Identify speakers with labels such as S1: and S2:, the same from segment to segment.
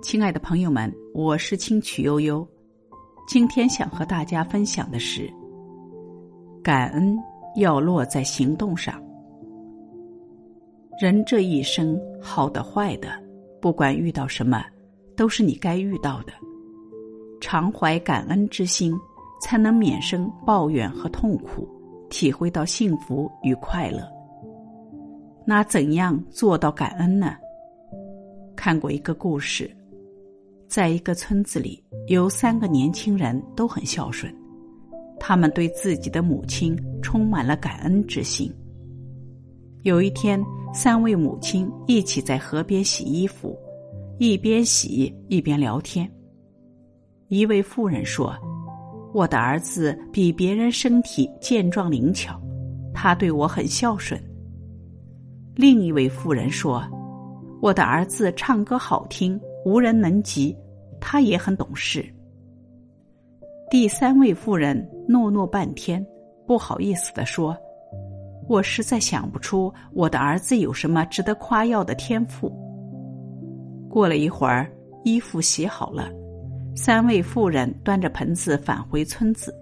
S1: 亲爱的朋友们，我是清曲悠悠。今天想和大家分享的是，感恩要落在行动上。人这一生，好的坏的，不管遇到什么，都是你该遇到的。常怀感恩之心，才能免生抱怨和痛苦，体会到幸福与快乐。那怎样做到感恩呢？看过一个故事。在一个村子里，有三个年轻人都很孝顺，他们对自己的母亲充满了感恩之心。有一天，三位母亲一起在河边洗衣服，一边洗一边聊天。一位妇人说：“我的儿子比别人身体健壮灵巧，他对我很孝顺。”另一位妇人说：“我的儿子唱歌好听。”无人能及，他也很懂事。第三位妇人诺诺半天，不好意思的说：“我实在想不出我的儿子有什么值得夸耀的天赋。”过了一会儿，衣服洗好了，三位妇人端着盆子返回村子。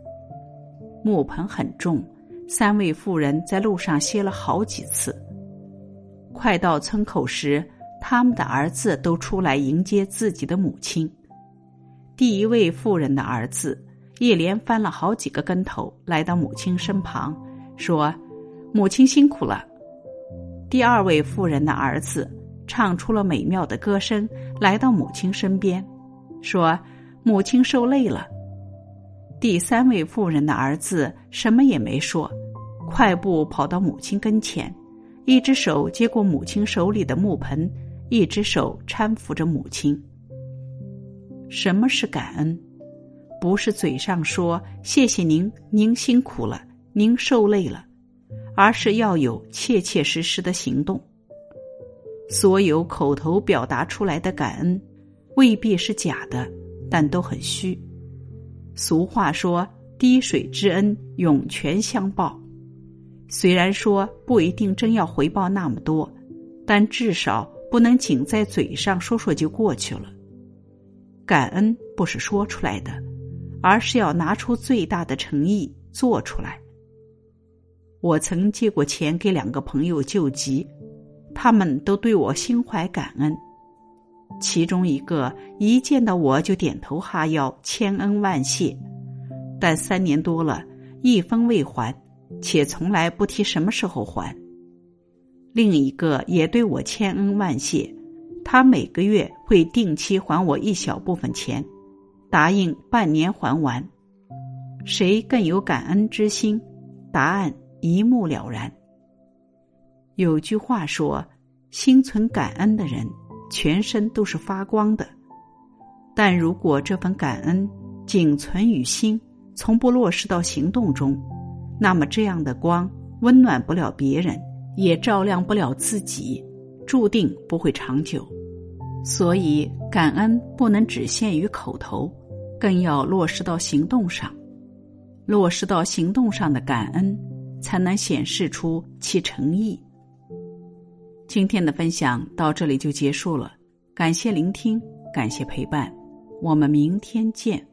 S1: 木盆很重，三位妇人在路上歇了好几次。快到村口时。他们的儿子都出来迎接自己的母亲。第一位妇人的儿子一连翻了好几个跟头，来到母亲身旁，说：“母亲辛苦了。”第二位妇人的儿子唱出了美妙的歌声，来到母亲身边，说：“母亲受累了。”第三位妇人的儿子什么也没说，快步跑到母亲跟前，一只手接过母亲手里的木盆。一只手搀扶着母亲。什么是感恩？不是嘴上说谢谢您，您辛苦了，您受累了，而是要有切切实实的行动。所有口头表达出来的感恩，未必是假的，但都很虚。俗话说“滴水之恩，涌泉相报”，虽然说不一定真要回报那么多，但至少。不能仅在嘴上说说就过去了。感恩不是说出来的，而是要拿出最大的诚意做出来。我曾借过钱给两个朋友救急，他们都对我心怀感恩。其中一个一见到我就点头哈腰，千恩万谢，但三年多了，一分未还，且从来不提什么时候还。另一个也对我千恩万谢，他每个月会定期还我一小部分钱，答应半年还完。谁更有感恩之心？答案一目了然。有句话说：“心存感恩的人，全身都是发光的。”但如果这份感恩仅存于心，从不落实到行动中，那么这样的光温暖不了别人。也照亮不了自己，注定不会长久。所以，感恩不能只限于口头，更要落实到行动上。落实到行动上的感恩，才能显示出其诚意。今天的分享到这里就结束了，感谢聆听，感谢陪伴，我们明天见。